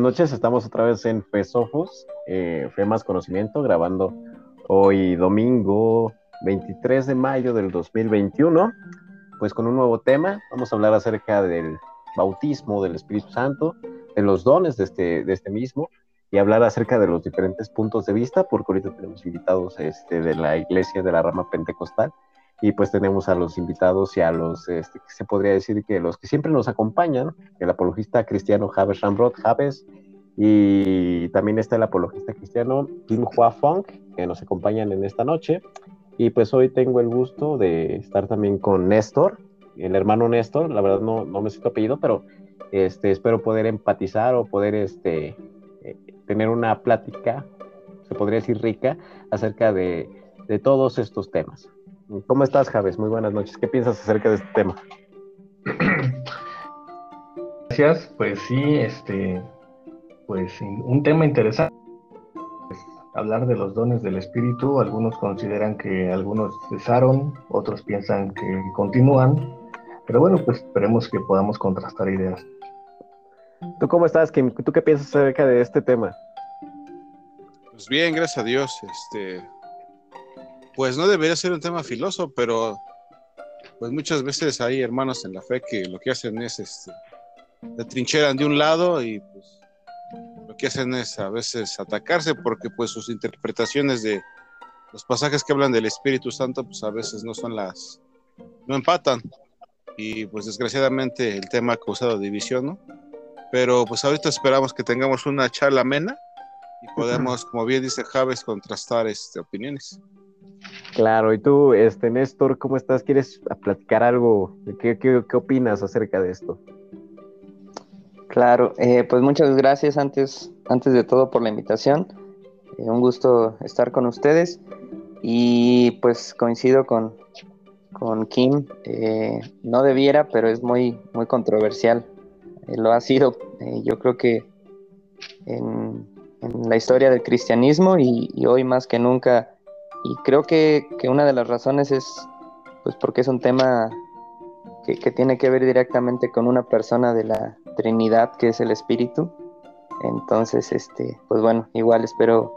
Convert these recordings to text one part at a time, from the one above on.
Noches, estamos otra vez en Fesofos, eh, Fe Más Conocimiento, grabando hoy domingo 23 de mayo del 2021, pues con un nuevo tema. Vamos a hablar acerca del bautismo del Espíritu Santo, de los dones de este, de este mismo y hablar acerca de los diferentes puntos de vista, porque ahorita tenemos invitados este, de la iglesia de la rama pentecostal y pues tenemos a los invitados y a los, este, se podría decir que los que siempre nos acompañan, el apologista cristiano Javes Ramrod, Javes, y también está el apologista cristiano Kim Hua Fong, que nos acompañan en esta noche. Y pues hoy tengo el gusto de estar también con Néstor, el hermano Néstor, la verdad no, no me sé apellido, pero este, espero poder empatizar o poder este, eh, tener una plática, se podría decir rica, acerca de, de todos estos temas. ¿Cómo estás, Javes? Muy buenas noches. ¿Qué piensas acerca de este tema? Gracias. Pues sí, este, pues un tema interesante. hablar de los dones del Espíritu. Algunos consideran que algunos cesaron, otros piensan que continúan. Pero bueno, pues esperemos que podamos contrastar ideas. ¿Tú cómo estás, Kim? ¿Tú qué piensas acerca de este tema? Pues bien, gracias a Dios. Este, pues no debería ser un tema filoso, pero pues muchas veces hay hermanos en la fe que lo que hacen es, este, se trincheran de un lado y pues lo que hacen es a veces atacarse porque pues sus interpretaciones de los pasajes que hablan del Espíritu Santo pues a veces no son las, no empatan y pues desgraciadamente el tema ha causado división, ¿no? Pero pues ahorita esperamos que tengamos una charla amena y podemos, como bien dice Javes, contrastar este, opiniones. Claro, y tú, este Néstor, ¿cómo estás? ¿Quieres platicar algo? ¿Qué, opinas acerca de esto? Claro, eh, pues muchas gracias antes, antes de todo por la invitación. Eh, un gusto estar con ustedes y pues coincido con, con Kim. Eh, no debiera, pero es muy, muy controversial. lo ha sido, yo creo que en, la historia del cristianismo y hoy más que nunca y creo que, una de las razones es pues porque es un tema que, tiene que ver directamente con una persona de la Trinidad que es el Espíritu. Entonces, este, pues bueno, igual espero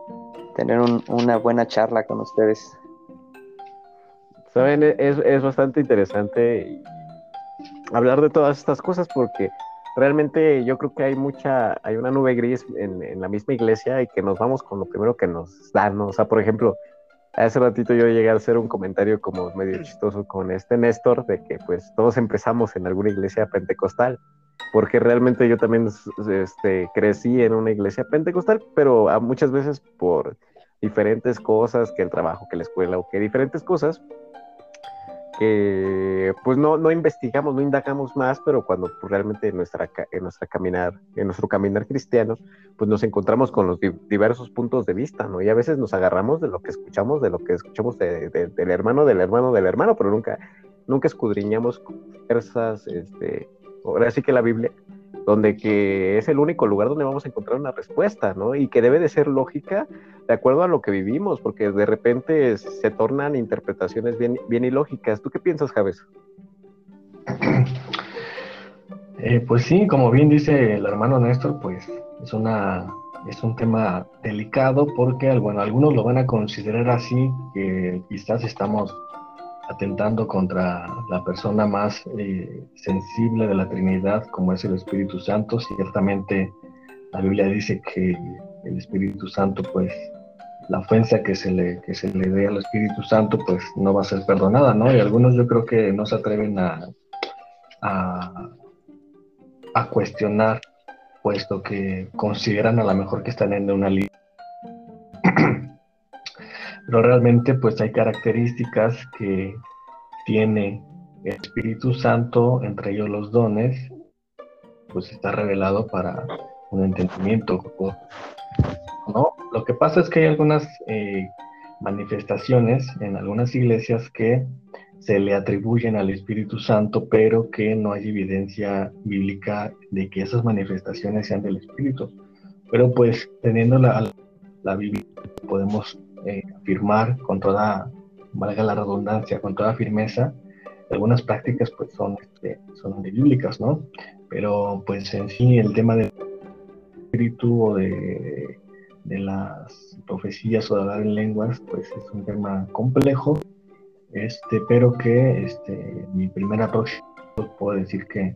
tener una buena charla con ustedes. Saben, es, es bastante interesante hablar de todas estas cosas porque realmente yo creo que hay mucha, hay una nube gris en, en, la misma iglesia y que nos vamos con lo primero que nos dan. O sea, por ejemplo, hace ratito yo llegué a hacer un comentario como medio chistoso con este Néstor de que pues todos empezamos en alguna iglesia pentecostal, porque realmente yo también este, crecí en una iglesia pentecostal, pero a muchas veces por diferentes cosas, que el trabajo, que la escuela o que diferentes cosas, pues no, no investigamos, no indagamos más, pero cuando pues, realmente en nuestra, en nuestra caminar, en nuestro caminar cristiano, pues nos encontramos con los diversos puntos de vista, ¿no? Y a veces nos agarramos de lo que escuchamos, de lo que escuchamos del hermano, del hermano, del hermano, pero nunca, nunca escudriñamos fuerzas, este, ahora sí que la Biblia, donde que es el único lugar donde vamos a encontrar una respuesta, ¿no? Y que debe de ser lógica de acuerdo a lo que vivimos, porque de repente se tornan interpretaciones bien, bien ilógicas. ¿Tú qué piensas, Javes? Eh, pues sí, como bien dice el hermano Néstor, pues es una es un tema delicado porque bueno, algunos lo van a considerar así, que quizás estamos atentando contra la persona más eh, sensible de la Trinidad, como es el Espíritu Santo. Ciertamente la Biblia dice que el Espíritu Santo, pues la ofensa que se le, que se le dé al Espíritu Santo, pues no va a ser perdonada, ¿no? Y algunos yo creo que no se atreven a, a, a cuestionar, puesto que consideran a lo mejor que están en una línea pero realmente pues hay características que tiene el Espíritu Santo, entre ellos los dones, pues está revelado para un entendimiento. ¿no? Lo que pasa es que hay algunas eh, manifestaciones en algunas iglesias que se le atribuyen al Espíritu Santo, pero que no hay evidencia bíblica de que esas manifestaciones sean del Espíritu. Pero pues teniendo la, la Biblia podemos eh, afirmar con toda, valga la redundancia, con toda firmeza, algunas prácticas pues son, este, son bíblicas, ¿no? Pero pues en sí el tema de espíritu o de, de las profecías o de hablar en lenguas, pues es un tema complejo, este, pero que este, mi primera próxima puedo decir que,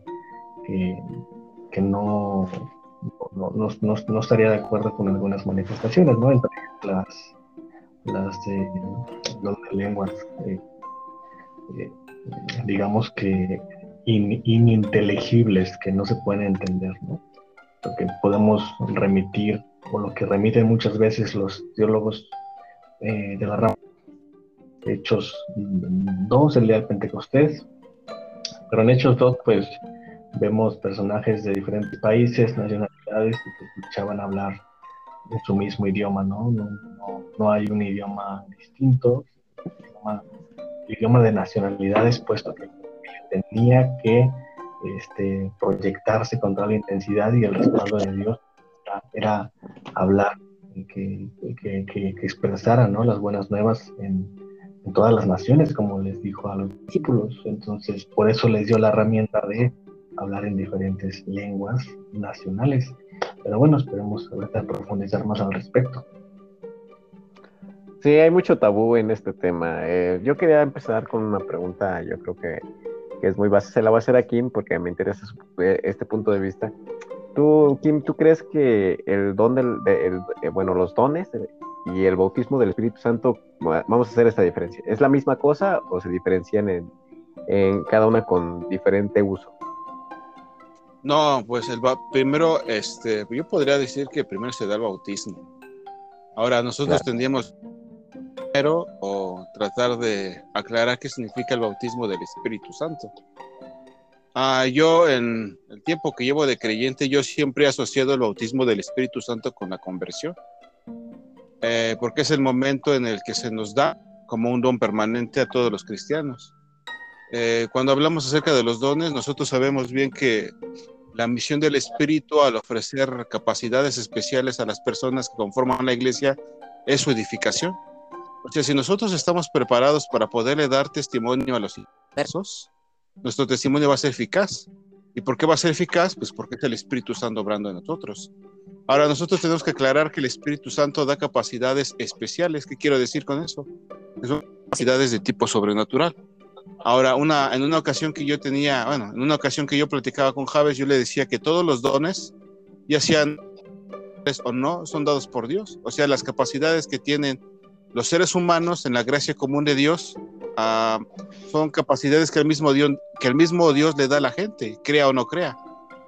que, no, no, no, estaría de acuerdo con algunas manifestaciones, ¿no? Entre las, las de, lenguas, eh, eh, digamos que ininteligibles, que no se pueden entender, ¿no? Lo que podemos remitir, o lo que remiten muchas veces los teólogos eh, de la rama, Hechos 2, el día del Pentecostés, pero en Hechos 2, pues vemos personajes de diferentes países, nacionalidades, que escuchaban hablar en su mismo idioma, ¿no? No, no, hay un idioma distinto, idioma, de nacionalidades, puesto que tenía que este, proyectarse con toda la intensidad y el respaldo de Dios era, hablar y que, que, que, expresara ¿no? las buenas nuevas en, en todas las naciones, como les dijo a los discípulos. Entonces, por eso les dio la herramienta de hablar en diferentes lenguas nacionales. Pero bueno, esperemos ahorita profundizar más al respecto. Sí, hay mucho tabú en este tema. Eh, yo quería empezar con una pregunta, yo creo que, es muy básica. Se la voy a hacer a Kim porque me interesa eh, este punto de vista. Tú, Kim, ¿tú crees que el don del, eh, bueno, los dones y el bautismo del Espíritu Santo, vamos a hacer esta diferencia, ¿es la misma cosa o se diferencian en, en cada una con diferente uso? No, pues el primero, este, yo podría decir que primero se da el bautismo. Ahora, nosotros tendríamos primero o tratar de aclarar qué significa el bautismo del Espíritu Santo. Ah, yo en el tiempo que llevo de creyente, yo siempre he asociado el bautismo del Espíritu Santo con la conversión, eh, porque es el momento en el que se nos da como un don permanente a todos los cristianos. Eh, cuando hablamos acerca de los dones, nosotros sabemos bien que la misión del Espíritu al ofrecer capacidades especiales a las personas que conforman la iglesia es su edificación. O sea, si nosotros estamos preparados para poderle dar testimonio a los inversos, nuestro testimonio va a ser eficaz. ¿Y por qué va a ser eficaz? Pues porque es el Espíritu Santo obrando en nosotros. Ahora, nosotros tenemos que aclarar que el Espíritu Santo da capacidades especiales. ¿Qué quiero decir con eso? Son capacidades de tipo sobrenatural. Ahora, una, en una ocasión que yo tenía, bueno, en una ocasión que yo platicaba con Javes, yo le decía que todos los dones, ya sean o no, son dados por Dios. O sea, las capacidades que tienen los seres humanos en la gracia común de Dios ah, son capacidades que el, mismo Dios, que el mismo Dios le da a la gente, crea o no crea.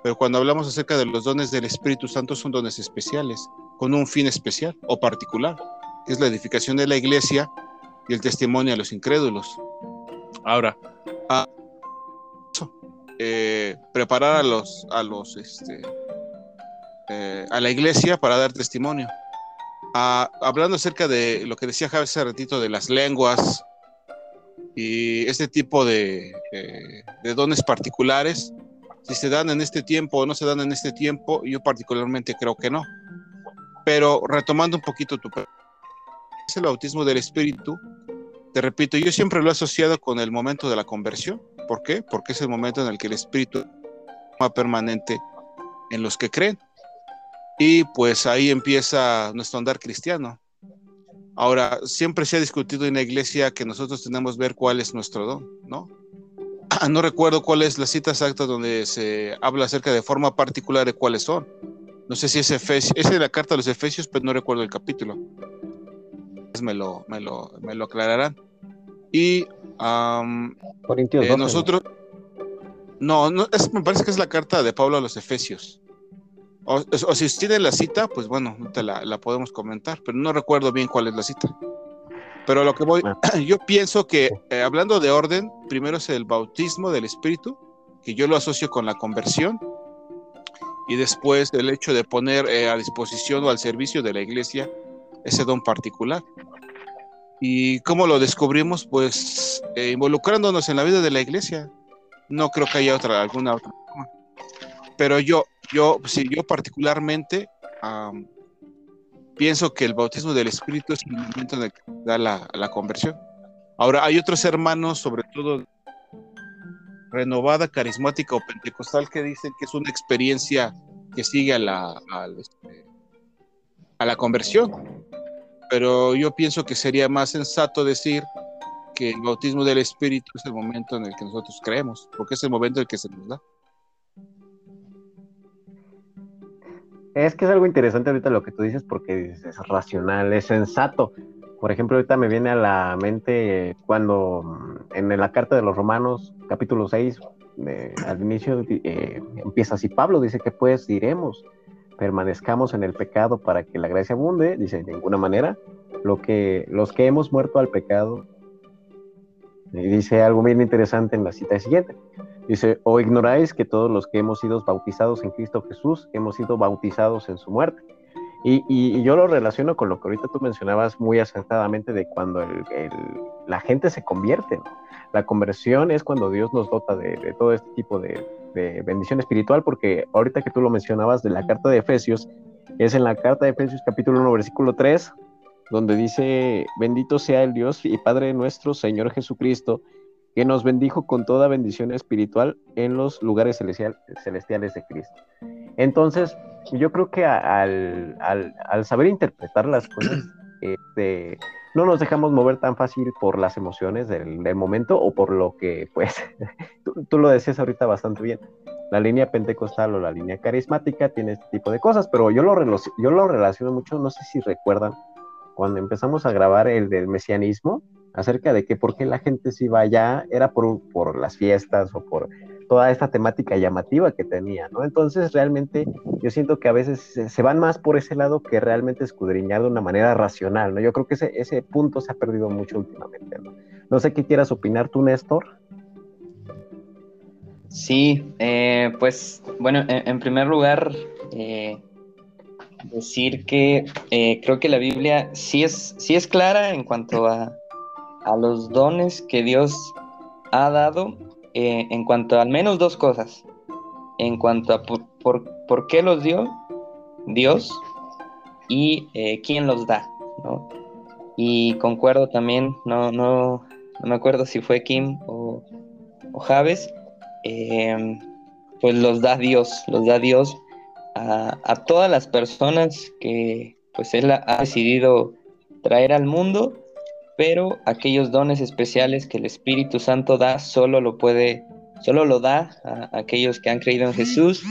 Pero cuando hablamos acerca de los dones del Espíritu Santo, son dones especiales, con un fin especial o particular, que es la edificación de la iglesia y el testimonio a los incrédulos. Ahora, a, eh, preparar a los, a los, este, eh, a la iglesia para dar testimonio. hablando acerca de lo que decía Javier hace ratito de las lenguas y este tipo de, eh, de dones particulares, si se dan en este tiempo o no se dan en este tiempo, yo particularmente creo que no. Pero retomando un poquito tu es el bautismo del Espíritu, te repito, yo siempre lo he asociado con el momento de la conversión. ¿Por qué? Porque es el momento en el que el Espíritu va permanente en los que creen. Y pues ahí empieza nuestro andar cristiano. Ahora, siempre se ha discutido en la iglesia que nosotros tenemos que ver cuál es nuestro don, ¿no? No recuerdo cuál es la cita exacta donde se habla acerca de forma particular de cuáles son. No sé si es Efesios, es la carta de los Efesios, pero no recuerdo el capítulo me lo, me lo, me lo aclararán. Y eh, nosotros, no, no es, me parece que es la carta de Pablo a los Efesios. O, si tiene la cita, pues bueno, te la, la, podemos comentar, pero no recuerdo bien cuál es la cita. Pero lo que voy, yo pienso que eh, hablando de orden, primero es el bautismo del Espíritu, que yo lo asocio con la conversión, y después el hecho de poner eh, a disposición o al servicio de la iglesia ese don particular. ¿Y cómo lo descubrimos? Pues eh, involucrándonos en la vida de la iglesia. No creo que haya otra, alguna otra forma. Pero yo, yo, sí, yo particularmente pienso que el bautismo del Espíritu es el momento en el que da la, la conversión. Ahora, hay otros hermanos, sobre todo renovada, carismática o pentecostal, que dicen que es una experiencia que sigue a la, este, a la conversión. Pero yo pienso que sería más sensato decir que el bautismo del Espíritu es el momento en el que nosotros creemos, porque es el momento en el que se nos da. Es que es algo interesante ahorita lo que tú dices porque es racional, es sensato. Por ejemplo, ahorita me viene a la mente cuando mm, en la carta de los Romanos, capítulo 6, al inicio eh, empieza así, Pablo dice que pues diremos, permanezcamos en el pecado para que la gracia abunde, dice, de ninguna manera, lo que, los que hemos muerto al pecado, y dice algo bien interesante en la cita siguiente, Dice, o ignoráis que todos los que hemos sido bautizados en Cristo Jesús hemos sido bautizados en su muerte. Y, yo lo relaciono con lo que ahorita tú mencionabas muy acertadamente de cuando la gente se convierte. La conversión es cuando Dios nos dota de, todo este tipo de, de, bendición espiritual, porque ahorita que tú lo mencionabas de la carta de Efesios, es en la carta de Efesios capítulo 1, versículo 3, donde dice, bendito sea el Dios y Padre nuestro, Señor Jesucristo, que nos bendijo con toda bendición espiritual en los lugares celestiales de Cristo. Entonces, yo creo que al, saber interpretar las cosas, este, no nos dejamos mover tan fácil por las emociones del, momento o por lo que, pues, tú, lo decías ahorita bastante bien. La línea pentecostal o la línea carismática tiene este tipo de cosas, pero yo lo, yo lo relaciono mucho, no sé si recuerdan, cuando empezamos a grabar el del mesianismo, acerca de que por qué la gente se iba allá era por, por las fiestas o por toda esta temática llamativa que tenía, ¿no? Entonces realmente yo siento que a veces se, van más por ese lado que realmente escudriñar de una manera racional, ¿no? Yo creo que ese, ese punto se ha perdido mucho últimamente, ¿no? No sé qué quieras opinar tú, Néstor. Sí, eh, pues bueno, en, primer lugar, eh, decir que eh, creo que la Biblia sí es, sí es clara en cuanto a a los dones que Dios ha dado eh, en cuanto a al menos dos cosas. En cuanto a por, qué los dio Dios y eh, quién los da. Y concuerdo también, no, no, no me acuerdo si fue Kim o, o Javes, em, pues los da Dios, los da Dios a, a, todas las personas que pues Él ha decidido traer al mundo pero aquellos dones especiales que el Espíritu Santo da solo lo puede, solo lo da a aquellos que han creído en Jesús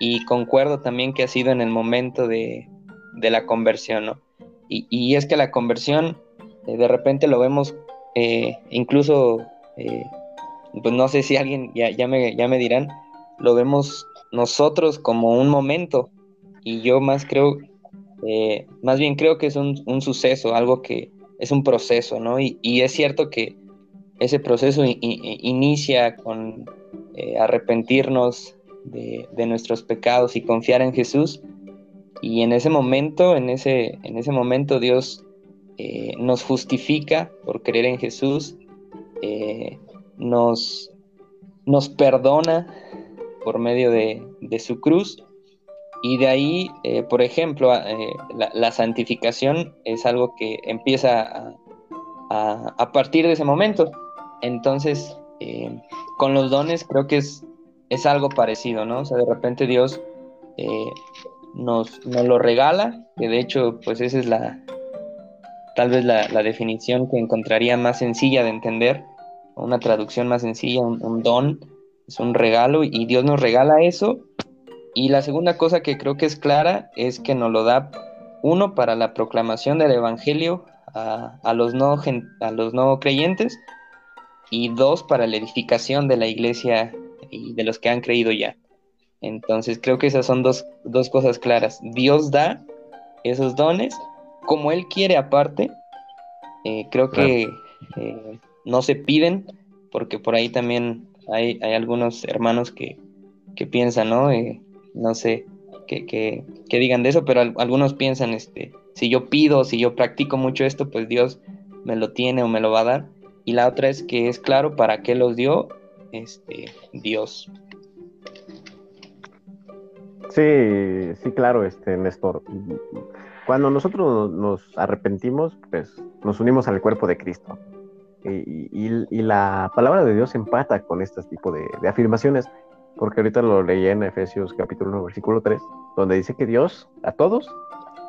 y concuerdo también que ha sido en el momento de, la conversión, ¿no? Y, es que la conversión eh, de repente lo vemos eh, incluso, eh, pues no sé si alguien ya, ya, me, ya me dirán, lo vemos nosotros como un momento y yo más creo, más bien creo que es un, un suceso, algo que, es un proceso, ¿no? Y, es cierto que ese proceso inicia con eh, arrepentirnos de, nuestros pecados y confiar en Jesús. Y en ese momento, en ese, en ese momento Dios eh, nos justifica por creer en Jesús, eh, nos, nos perdona por medio de, de su cruz y de ahí, eh, por ejemplo, eh, la, santificación es algo que empieza a, partir de ese momento. Entonces, eh, con los dones creo que es, es algo parecido, ¿no? O sea, de repente Dios nos, nos, lo regala, que de hecho, pues esa es la, tal vez la, definición que encontraría más sencilla de entender, una traducción más sencilla, un don, es un regalo, y Dios nos regala eso y la segunda cosa que creo que es clara es que nos lo da uno para la proclamación del Evangelio a, los, no, a los no creyentes y dos para la edificación de la iglesia y de los que han creído ya. Entonces creo que esas son dos, cosas claras. Dios da esos dones como Él quiere aparte. Eh, creo que eh, no se piden porque por ahí también hay, hay algunos hermanos que, que piensan, ¿no? Eh, no sé qué, digan de eso, pero algunos piensan, este, si yo pido, si yo practico mucho esto, pues Dios me lo tiene o me lo va a dar. Y la otra es que es claro para qué los dio este, Dios. Sí, sí, claro, este, Néstor. Cuando nosotros nos arrepentimos, pues nos unimos al cuerpo de Cristo. Y, la palabra de Dios empata con este tipo de afirmaciones porque ahorita lo leí en Efesios capítulo 1, versículo 3, donde dice que Dios a todos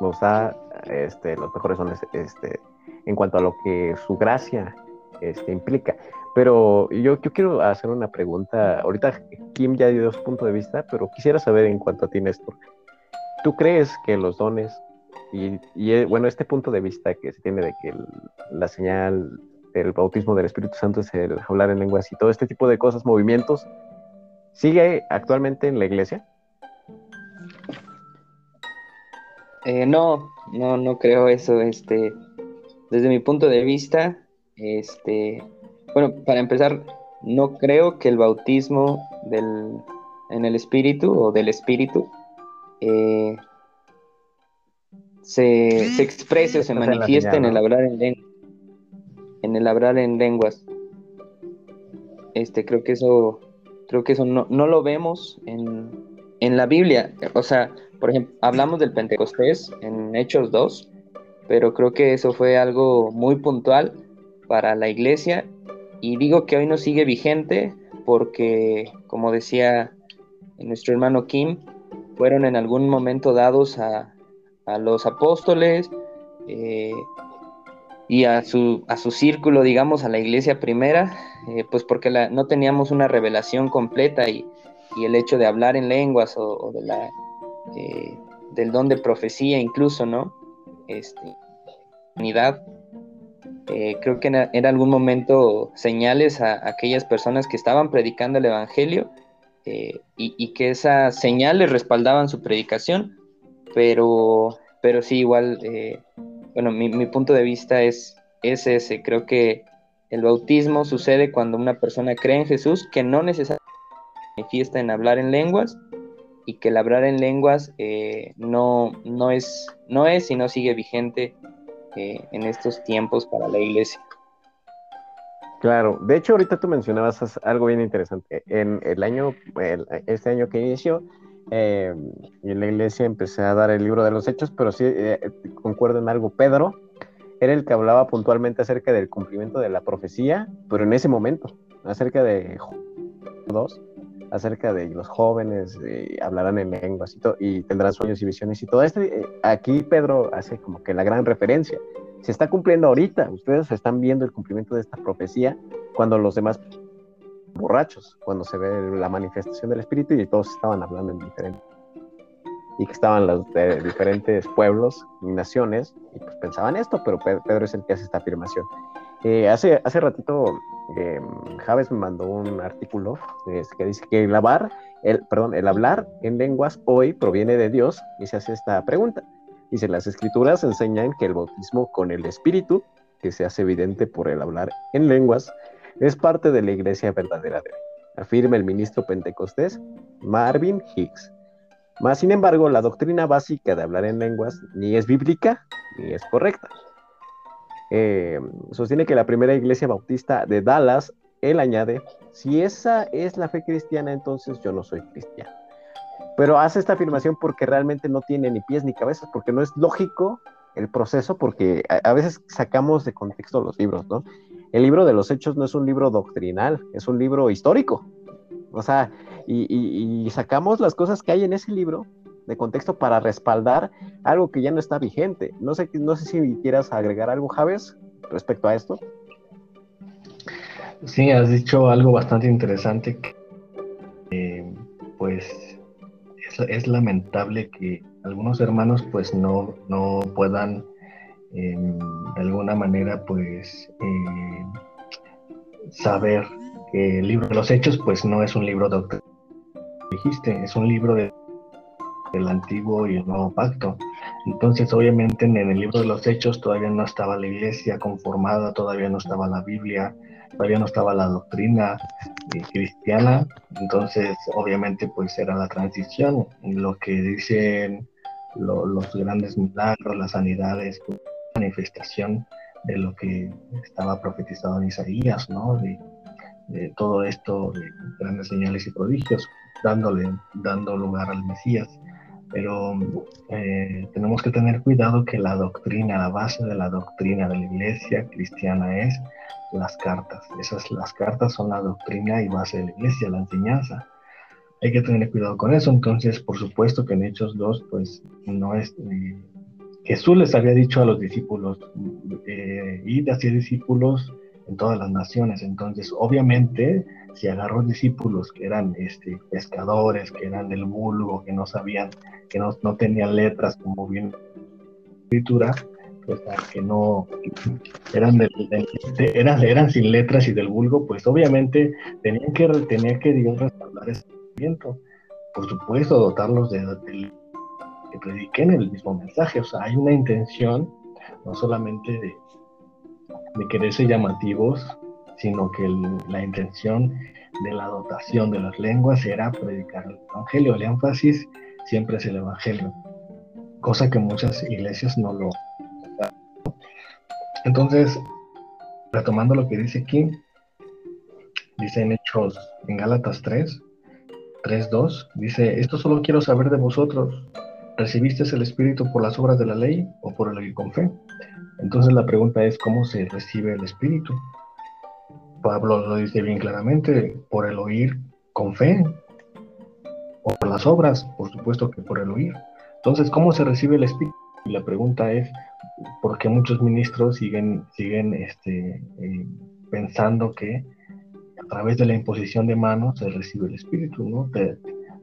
nos da este, los mejores dones este, en cuanto a lo que su gracia este, implica. Pero yo, yo quiero hacer una pregunta. Ahorita Kim ya dio su punto de vista, pero quisiera saber en cuanto a ti, Néstor. ¿Tú crees que los dones y, y, bueno, este punto de vista que se tiene de que la señal del bautismo del Espíritu Santo es el hablar en lenguas y todo este tipo de cosas, movimientos, ¿sigue actualmente en la iglesia? Eh, no, no, no creo eso. Este, desde mi punto de vista, este, bueno, para empezar, no creo que el bautismo del, en el Espíritu o del Espíritu eh, se, se, exprese o se manifieste en, el hablar en lenguas. En el hablar en lenguas. Este, creo que eso, creo que eso no, no lo vemos en, en la Biblia. O sea, por ejemplo, hablamos del Pentecostés en Hechos 2, pero creo que eso fue algo muy puntual para la iglesia y digo que hoy no sigue vigente porque, como decía nuestro hermano Kim, fueron en algún momento dados a, a los apóstoles eh, y a su, a su círculo, digamos, a la iglesia primera, eh, pues porque la, no teníamos una revelación completa y, y, el hecho de hablar en lenguas o, o de la eh, del don de profecía incluso, ¿no? Este, unidad. Eh, creo que en, algún momento señales a, aquellas personas que estaban predicando el Evangelio eh, y, que esas señales respaldaban su predicación, pero, pero sí, igual, bueno, mi, mi, punto de vista es, es ese, creo que el bautismo sucede cuando una persona cree en Jesús, que no necesariamente manifiesta en hablar en lenguas, y que el hablar en lenguas eh, no, no, es, no es y no sigue vigente eh, en estos tiempos para la iglesia. Claro, de hecho ahorita tú mencionabas algo bien interesante. En el año, este año que inició, eh, en la iglesia empecé a dar el libro de los hechos, pero sí concuerdo en algo. Pedro era el que hablaba puntualmente acerca del cumplimiento de la profecía, pero en ese momento, acerca de dos, acerca de los jóvenes, hablarán en lenguas y, y, tendrán sueños y visiones y todo esto. Eh, aquí Pedro hace como que la gran referencia. Se está cumpliendo ahorita, ustedes están viendo el cumplimiento de esta profecía cuando los demás borrachos, cuando se ve la manifestación del Espíritu y todos estaban hablando en diferente. Y que estaban los de diferentes pueblos y naciones y pues pensaban esto, pero Pedro es el que hace esta afirmación. Eh, hace, hace ratito eh, Javes me mandó un artículo que dice que el hablar, el, perdón, el hablar en lenguas hoy proviene de Dios y se hace esta pregunta. Dice, las escrituras enseñan que el bautismo con el Espíritu, que se hace evidente por el hablar en lenguas, es parte de la iglesia verdadera de hoy, afirma el ministro pentecostés Marvin Hicks. Más sin embargo, la doctrina básica de hablar en lenguas ni es bíblica ni es correcta. Eh, sostiene que la primera iglesia bautista de Dallas, él añade, si esa es la fe cristiana, entonces yo no soy cristiano. Pero hace esta afirmación porque realmente no tiene ni pies ni cabezas, porque no es lógico el proceso, porque a, veces sacamos de contexto los libros, ¿no? El libro de los hechos no es un libro doctrinal, es un libro histórico. O sea, y sacamos las cosas que hay en ese libro de contexto para respaldar algo que ya no está vigente. No sé, no sé si quieras agregar algo, Javes, respecto a esto. Sí, has dicho algo bastante interesante. Eh, pues es, lamentable que algunos hermanos pues no, no puedan de alguna manera pues eh, saber que el libro de los hechos pues no es un libro doctrinal dijiste, es un libro de el antiguo y el nuevo pacto. Entonces, obviamente, en el libro de los Hechos todavía no estaba la iglesia conformada, todavía no estaba la Biblia, todavía no estaba la doctrina eh, cristiana. Entonces, obviamente, pues era la transición. Lo que dicen los grandes milagros, las sanidades, pues, manifestación de lo que estaba profetizado en Isaías, ¿no? De, todo esto, de grandes señales y prodigios, dándole, dando lugar al Mesías pero eh, tenemos que tener cuidado que la doctrina, la base de la doctrina de la iglesia cristiana es las cartas. Esas las cartas son la doctrina y base de la iglesia, la enseñanza. hay que tener cuidado con eso. Entonces, por supuesto que en Hechos 2, pues no es... Eh, Jesús les había dicho a los discípulos, eh, id hacia discípulos en todas las naciones. Entonces, obviamente, si agarró discípulos que eran este, pescadores, que eran del vulgo, que no sabían, que no, no tenían letras como bien escritura, pues que no eran, eran, eran sin letras y del vulgo, pues obviamente tenían que, tenía que Dios respaldar ese movimiento. Por supuesto, dotarlos de, de que prediquen el mismo mensaje. O sea, hay una intención, no solamente de, de querer ser llamativos, sino que la intención de la dotación de las lenguas era predicar el Evangelio. El énfasis siempre es el Evangelio, cosa que muchas iglesias no lo... Entonces, retomando lo que dice aquí, dice en Hechos, en Gálatas 3, 3.2, dice, esto solo quiero saber de vosotros, ¿Recibiste el Espíritu por las obras de la ley o por el oír con fe? Entonces la pregunta es, ¿cómo se recibe el Espíritu? Pablo lo dice bien claramente, por el oír con fe o por las obras, por supuesto que por el oír. Entonces, ¿cómo se recibe el Espíritu? Y la pregunta es, ¿por qué muchos ministros siguen, siguen este, eh, pensando que a través de la imposición de manos se recibe el Espíritu? ¿no?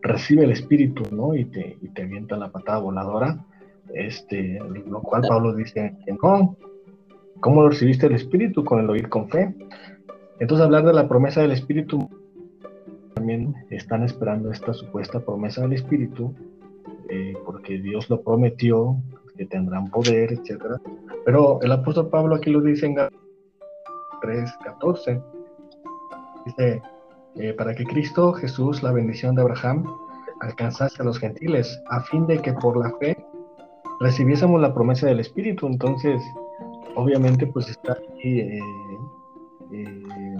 Recibe el espíritu, ¿no? Y te, y te avienta la patada voladora, este, lo cual Pablo dice que no. ¿Cómo lo recibiste el espíritu? Con el oír con fe. Entonces hablar de la promesa del espíritu, también están esperando esta supuesta promesa del espíritu, eh, porque Dios lo prometió, que tendrán poder, etcétera. Pero el apóstol Pablo aquí lo dice en 3.14. Dice, eh, para que Cristo Jesús, la bendición de Abraham, alcanzase a los gentiles, a fin de que por la fe recibiésemos la promesa del Espíritu. Entonces, obviamente, pues está aquí eh, eh,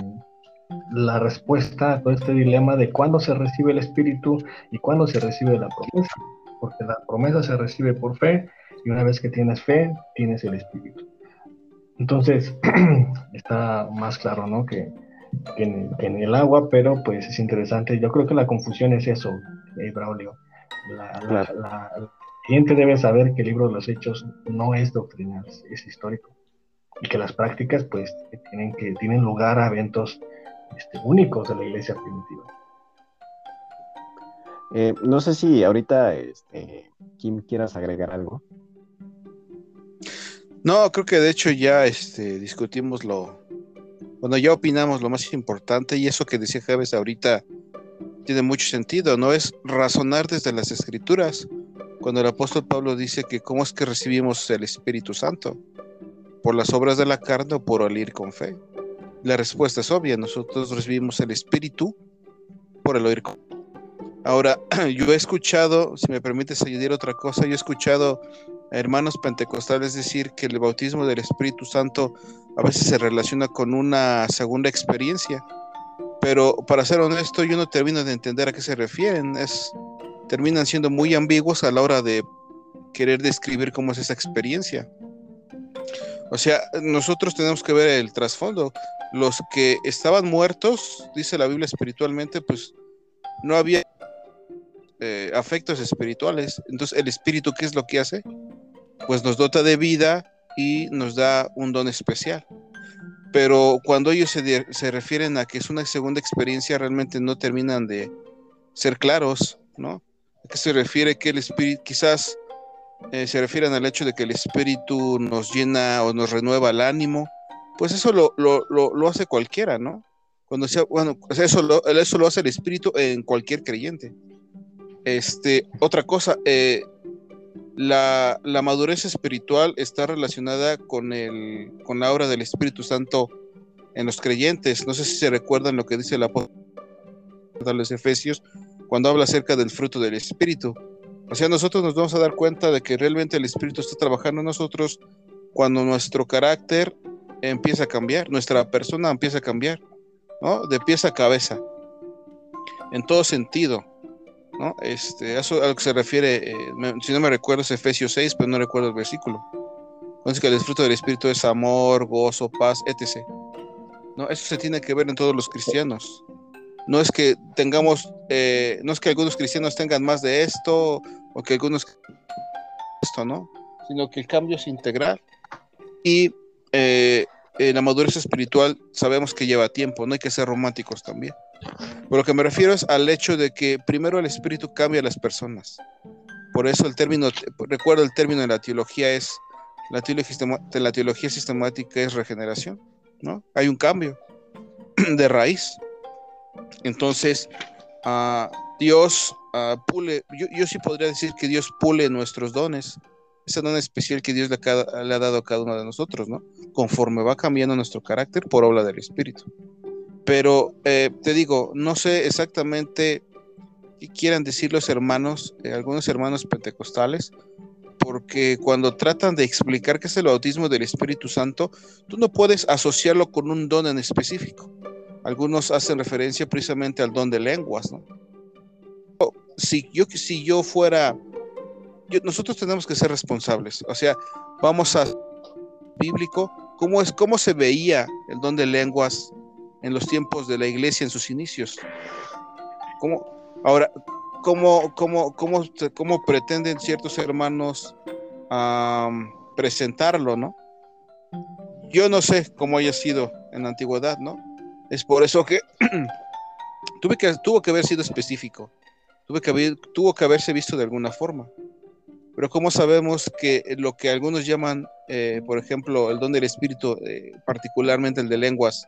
la respuesta a todo este dilema de cuándo se recibe el Espíritu y cuándo se recibe la promesa. Porque la promesa se recibe por fe y una vez que tienes fe, tienes el Espíritu. Entonces, está más claro, ¿no? Que, en, el agua, pero pues es interesante. Yo creo que la confusión es eso, eh, Braulio. La, gente debe saber que el libro de los hechos no es doctrinal, es histórico. Y que las prácticas pues tienen, que, tienen lugar a eventos este, únicos de la iglesia primitiva. Eh, no sé si ahorita, este, Kim, quieras agregar algo. No, creo que de hecho ya este, discutimos lo, bueno, ya opinamos lo más importante y eso que decía Javes ahorita tiene mucho sentido, ¿no? Es razonar desde las escrituras. Cuando el apóstol Pablo dice que cómo es que recibimos el Espíritu Santo, por las obras de la carne o por el ir con fe. La respuesta es obvia, nosotros recibimos el Espíritu por el oír con Ahora, yo he escuchado, si me permites añadir otra cosa, yo he escuchado hermanos pentecostales decir que el bautismo del Espíritu Santo a veces se relaciona con una segunda experiencia, pero para ser honesto yo no termino de entender a qué se refieren, es, terminan siendo muy ambiguos a la hora de querer describir cómo es esa experiencia. O sea, nosotros tenemos que ver el trasfondo. Los que estaban muertos, dice la Biblia espiritualmente, pues no había eh, afectos espirituales. Entonces, el espíritu, ¿qué es lo que hace? Pues nos dota de vida y nos da un don especial. Pero cuando ellos se, refieren a que es una segunda experiencia, realmente no terminan de ser claros, ¿no? ¿A qué se refiere que el espíritu, quizás eh, se refieren al hecho de que el espíritu nos llena o nos renueva el ánimo? Pues eso lo, lo, hace cualquiera, ¿no? Cuando sea, bueno, eso lo, eso lo hace el espíritu en cualquier creyente. Este, otra cosa, eh, la, madurez espiritual está relacionada con, el, con la obra del Espíritu Santo en los creyentes. No sé si se recuerdan lo que dice el apóstol de los Efesios cuando habla acerca del fruto del Espíritu. O sea, nosotros nos vamos a dar cuenta de que realmente el Espíritu está trabajando en nosotros cuando nuestro carácter empieza a cambiar, nuestra persona empieza a cambiar, ¿no? De pies a cabeza, en todo sentido. ¿No? Este, eso a lo que se refiere, eh, si no me recuerdo es Efesios 6, pero no recuerdo el versículo. Entonces que el fruto del Espíritu es amor, gozo, paz, etc. ¿No? Eso se tiene que ver en todos los cristianos. No es que tengamos, eh, no es que algunos cristianos tengan más de esto o que algunos esto, ¿no? Sino que el cambio es integral y eh, la madurez espiritual sabemos que lleva tiempo, no hay que ser románticos también. Por lo que me refiero es al hecho de que primero el espíritu cambia a las personas. Por eso el término, recuerdo el término de la teología es, la teología, sistemática es regeneración, ¿no? Hay un cambio de raíz. Entonces, uh, Dios uh, pule, yo, yo, sí podría decir que Dios pule nuestros dones, ese don especial que Dios le, le, ha dado a cada uno de nosotros, ¿no? Conforme va cambiando nuestro carácter por obra del Espíritu. Pero eh, te digo, no sé exactamente qué quieran decir los hermanos, eh, algunos hermanos pentecostales, porque cuando tratan de explicar qué es el bautismo del Espíritu Santo, tú no puedes asociarlo con un don en específico. Algunos hacen referencia precisamente al don de lenguas, ¿no? Si yo, si yo fuera, nosotros tenemos que ser responsables, o sea, vamos a bíblico, ¿cómo es, cómo se veía el don de lenguas en los tiempos de la iglesia en sus inicios? ¿Cómo, ahora, cómo, cómo, cómo, cómo pretenden ciertos hermanos presentarlo, ¿no? Yo no sé cómo haya sido en la antigüedad, ¿no? Es por eso que, tuve que tuvo que haber sido específico, tuve que haber, tuvo que haberse visto de alguna forma. Pero ¿cómo sabemos que lo que algunos llaman, eh, por ejemplo, el don del espíritu, eh, particularmente el de lenguas,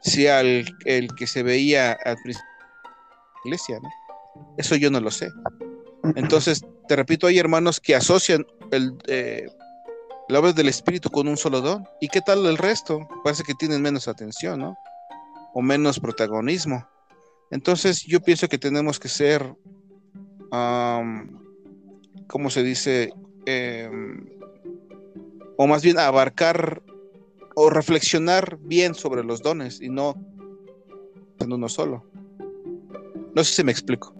sea el, el, que se veía al principio de la iglesia? ¿no? Eso yo no lo sé. Entonces, te repito, hay hermanos que asocian el, eh, la obra del espíritu con un solo don. ¿Y qué tal el resto? Parece que tienen menos atención, ¿no? o menos protagonismo. Entonces yo pienso que tenemos que ser, ¿cómo se dice? Em, o más bien abarcar o reflexionar bien sobre los dones y no en uno solo. No sé si me explico.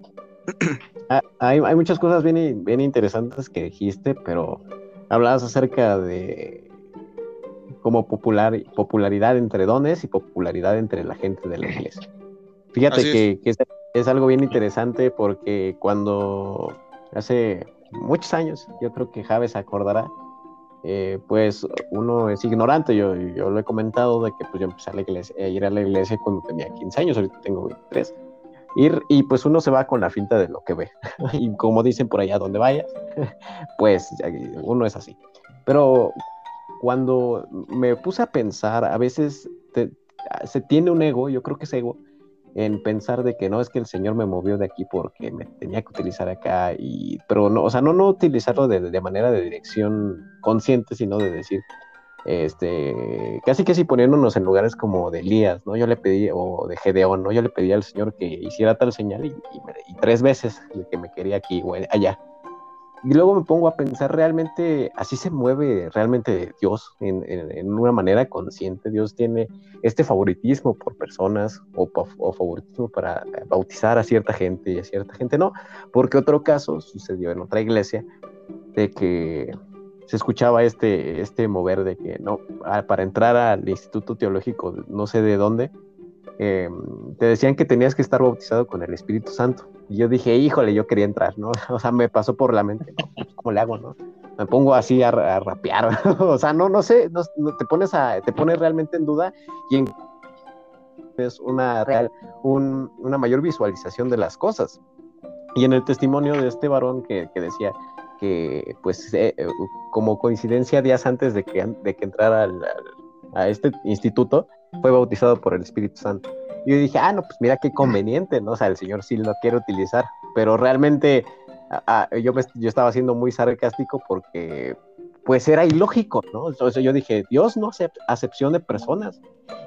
Ah, hay, hay, muchas cosas bien, bien interesantes que dijiste, pero hablabas acerca de como popular, popularidad entre dones y popularidad entre la gente de la iglesia. Fíjate que, es. algo bien interesante porque cuando hace muchos años, yo creo que Javes acordará, eh, pues uno es ignorante, yo, yo lo he comentado de que pues yo empecé a, ir a la iglesia cuando tenía 15 años, ahorita tengo 23. Ir, y pues uno se va con la finta de lo que ve. y como dicen por allá donde vayas, pues uno es así. Pero cuando me puse a pensar, a veces se tiene un ego, yo creo que es ego, en pensar de que no es que el Señor me movió de aquí porque me tenía que utilizar acá, y, pero no, o sea, no, no utilizarlo de, manera de dirección consciente, sino de decir, este, casi que si poniéndonos en lugares como de Elías, ¿no? Yo le pedí, o de Gedeón, ¿no? Yo le pedí al Señor que hiciera tal señal y, y tres veces que me quería aquí o allá. Y luego me pongo a pensar realmente, así se mueve realmente Dios en, una manera consciente. Dios tiene este favoritismo por personas o, o, favoritismo para bautizar a cierta gente y a cierta gente no. Porque otro caso sucedió en otra iglesia de que se escuchaba este, este mover de que no, para entrar al Instituto Teológico, no sé de dónde, Em, te decían que tenías que estar bautizado con el Espíritu Santo. Y yo dije, híjole, yo quería entrar, ¿no? O sea, me pasó por la mente, pues, ¿cómo le hago, no? Me pongo así a, rapear, o sea, no, no sé, no, te pones a, te pones realmente en duda y es una real, una mayor visualización de las cosas. Y en el testimonio de este varón que, decía que, pues, eh, eh, como coincidencia días antes de que, de que entrara a este instituto, fue bautizado por el Espíritu Santo. Y yo dije, ah, no, pues mira qué conveniente, ¿no? O sea, el Señor sí lo quiere utilizar, pero realmente yo, yo estaba siendo muy sarcástico porque pues era ilógico, ¿no? Entonces yo dije, Dios no hace acepción de personas.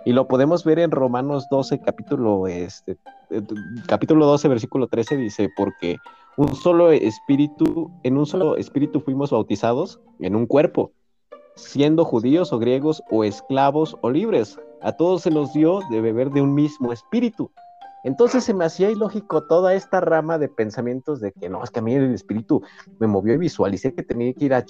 Y lo podemos ver en Romanos 12, capítulo, este, eh, capítulo 12, versículo 13, dice, porque un solo espíritu, en un solo espíritu fuimos bautizados en un cuerpo, siendo judíos o griegos o esclavos o libres a todos se los dio de beber de un mismo espíritu. Entonces se me hacía ilógico toda esta rama de pensamientos de que no, es que a mí el espíritu me movió y visualicé que tenía que ir a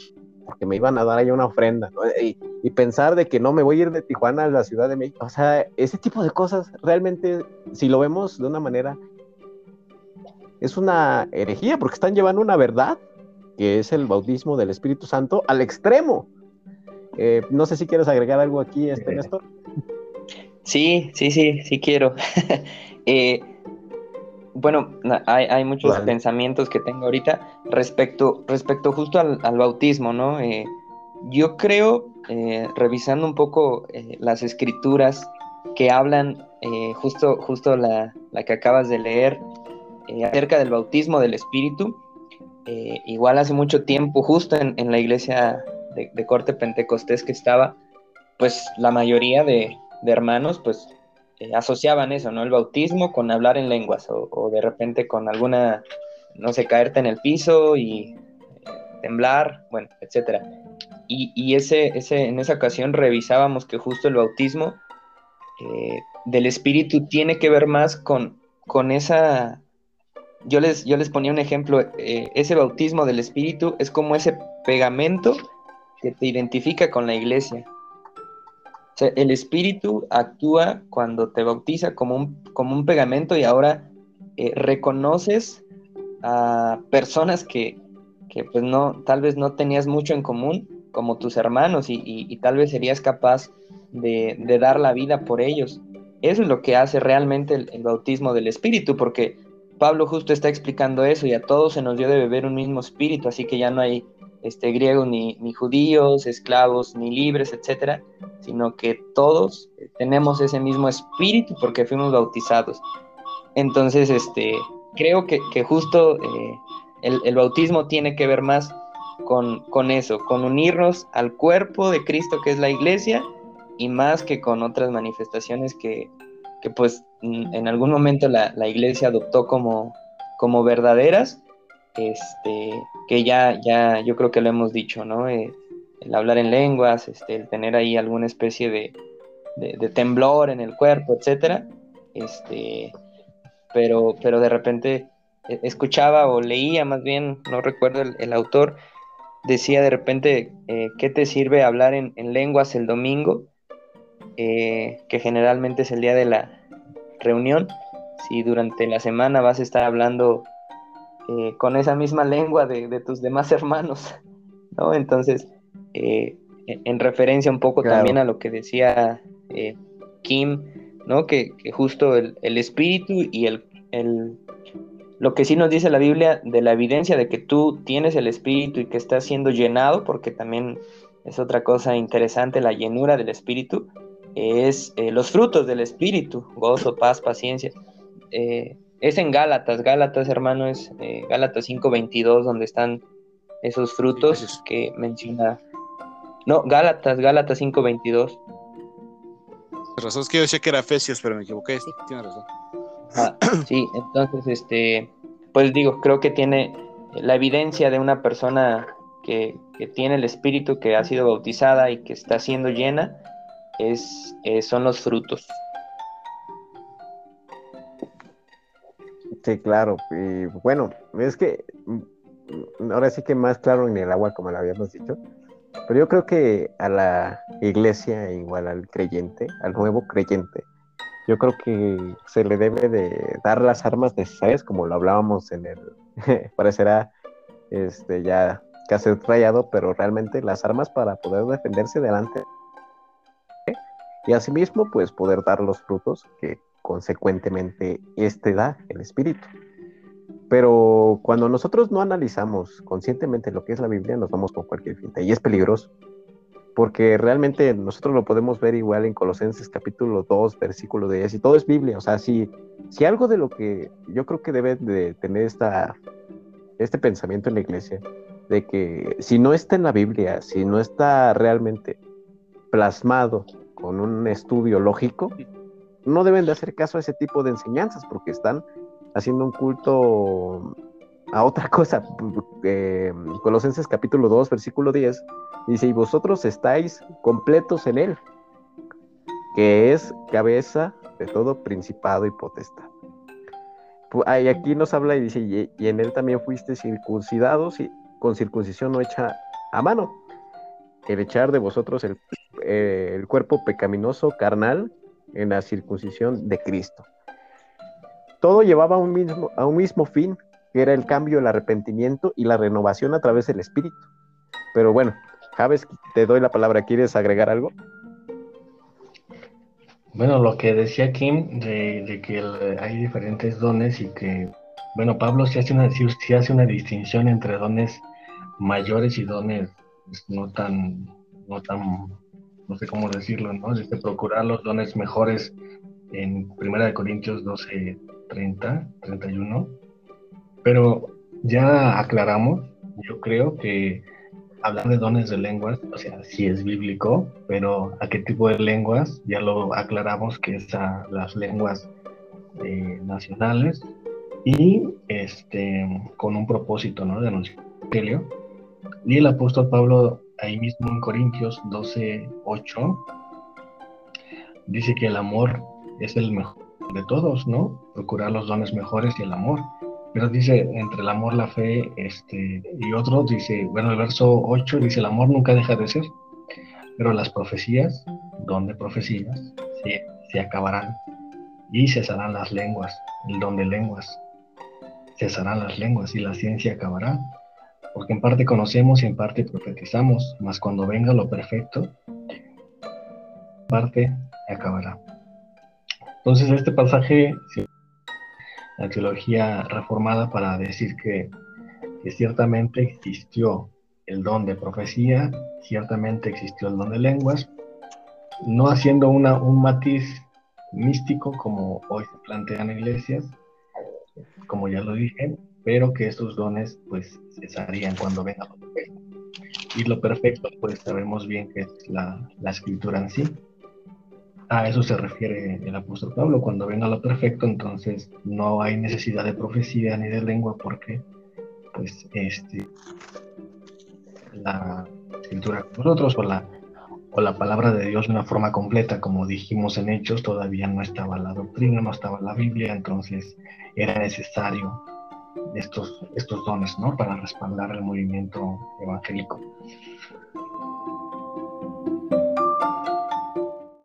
porque me iban a dar ahí una ofrenda, ¿no? y, y, pensar de que no me voy a ir de Tijuana a la Ciudad de México, o sea, ese tipo de cosas realmente, si lo vemos de una manera, es una herejía, porque están llevando una verdad, que es el bautismo del Espíritu Santo, al extremo. Eh, no sé si quieres agregar algo aquí, este, Néstor. Sí, sí, sí, sí quiero. eh, bueno, hay, hay muchos pensamientos que tengo ahorita respecto, respecto justo al, bautismo, ¿no? Eh, yo creo, eh, revisando un poco eh, las escrituras que hablan, justo, justo la, la, que acabas de leer, acerca del bautismo del Espíritu, igual hace mucho tiempo, justo en, en la iglesia de, corte pentecostés que estaba, pues la mayoría de, hermanos, pues eh, asociaban eso, ¿no? El bautismo con hablar en lenguas o, de repente con alguna, no sé, caerte en el piso y eh, temblar, bueno, etcétera. Y, ese, ese, en esa ocasión revisábamos que justo el bautismo eh, del Espíritu tiene que ver más con, con esa... Yo les, yo les ponía un ejemplo, ese bautismo del Espíritu es como ese pegamento que te identifica con la iglesia el espíritu actúa cuando te bautiza como un, como un pegamento y ahora eh, reconoces a personas que, pues no, tal vez no tenías mucho en común, como tus hermanos, y, tal vez serías capaz de, dar la vida por ellos. Eso es lo que hace realmente el, el bautismo del espíritu, porque Pablo justo está explicando eso y a todos se nos dio de beber un mismo espíritu, así que ya no hay este, griegos ni, ni, judíos, esclavos ni libres, etcétera, sino que todos tenemos ese mismo espíritu porque fuimos bautizados. Entonces, este, creo que, justo eh, el, bautismo tiene que ver más con, con, eso, con unirnos al cuerpo de Cristo que es la iglesia y más que con otras manifestaciones que, que pues en algún momento la, la iglesia adoptó como, como verdaderas este, que ya, ya yo creo que lo hemos dicho, ¿no? Eh, el hablar en lenguas, este, el tener ahí alguna especie de, de, temblor en el cuerpo, etcétera, este, pero, pero de repente e, escuchaba o leía más bien, no recuerdo el, autor, decía de repente, eh, ¿qué te sirve hablar en, en lenguas el domingo? Eh, que generalmente es el día de la reunión, si durante la semana vas a estar hablando eh, con esa misma lengua de, tus demás hermanos, ¿no? Entonces, eh, en referencia un poco también a lo que decía eh, Kim, ¿no? Que, justo el, espíritu y el, el, lo que sí nos dice la Biblia de la evidencia de que tú tienes el espíritu y que estás siendo llenado, porque también es otra cosa interesante, la llenura del espíritu, es los frutos del espíritu, gozo, paz, paciencia. Es en Gálatas, Gálatas, hermano, es eh, Gálatas 5.22, donde están esos frutos que menciona. No, Gálatas, Gálatas 5.22. Razón es que yo decía que era Efesios, pero me equivoqué, sí, tiene razón. Ah, sí, entonces, este, pues digo, creo que tiene la evidencia de una persona que, que tiene el Espíritu, que ha sido bautizada y que está siendo llena, es, eh, son los frutos. Sí, claro. Y bueno, es que mm, ahora sí que más claro en el agua, como lo habíamos dicho. Pero yo creo que a la iglesia, igual al creyente, al nuevo creyente, yo creo que se le debe de dar las armas necesarias, como lo hablábamos en el, parecerá este, ya casi rayado, pero realmente las armas para poder defenderse delante. Y asimismo, pues poder dar los frutos que consecuentemente este da el espíritu. Pero cuando nosotros no analizamos conscientemente lo que es la Biblia, nos vamos con cualquier finta y es peligroso. Porque realmente nosotros lo podemos ver igual en Colosenses capítulo 2, versículo 10, y todo es Biblia. O sea, si, si algo de lo que yo creo que debe de tener esta, este pensamiento en la iglesia, de que si no está en la Biblia, si no está realmente plasmado con un estudio lógico, no deben de hacer caso a ese tipo de enseñanzas porque están haciendo un culto a otra cosa. Eh, Colosenses capítulo 2, versículo 10, dice, y vosotros estáis completos en él, que es cabeza de todo principado y potestad. Y aquí nos habla y dice, y, en él también fuiste circuncidados y con circuncisión no hecha a mano. el echar de vosotros el, eh, el cuerpo pecaminoso carnal en la circuncisión de Cristo. Todo llevaba a un mismo, a un mismo fin, que era el cambio, el arrepentimiento y la renovación a través del Espíritu. Pero bueno, Javes, te doy la palabra. ¿Quieres agregar algo? Bueno, lo que decía Kim de, que hay diferentes dones y que, bueno, Pablo sí hace, una, sí hace una distinción entre dones mayores y dones pues, no tan, no tan, no sé cómo decirlo, ¿no? Desde procurar los dones mejores en Primera de Corintios 12, 30, 31. Pero ya aclaramos, yo creo que hablar de dones de lenguas, o sea, sí es bíblico, pero a qué tipo de lenguas, ya lo aclaramos que es a las lenguas eh, nacionales y este, con un propósito, ¿no? De anunciar el Y el apóstol Pablo, ahí mismo en Corintios 12, 8, dice que el amor es el mejor de todos, ¿no? Procurar los dones mejores y el amor. Pero dice, entre el amor, la fe, este, y otro, dice, bueno, el verso 8 dice, el amor nunca deja de ser, pero las profecías, don de profecías, se, se acabarán y cesarán las lenguas, el don de lenguas, cesarán las lenguas y la ciencia acabará, porque en parte conocemos y en parte profetizamos, mas cuando venga lo perfecto, parte acabará. Entonces este pasaje, la teología reformada para decir que, ciertamente existió el don de profecía, ciertamente existió el don de lenguas, no haciendo una, un matiz místico como hoy se plantean iglesias, como ya lo dije, pero que estos dones pues cesarían cuando venga lo perfecto. Y lo perfecto pues sabemos bien que es la, la escritura en sí, a eso se refiere el apóstol Pablo. Cuando venga lo perfecto, entonces no hay necesidad de profecía ni de lengua porque pues este la escritura con nosotros o la o la palabra de Dios de una forma completa, como dijimos en Hechos, todavía no estaba la doctrina, no estaba la Biblia, entonces era necesario estos, estos dones, ¿no? Para respaldar el movimiento evangélico.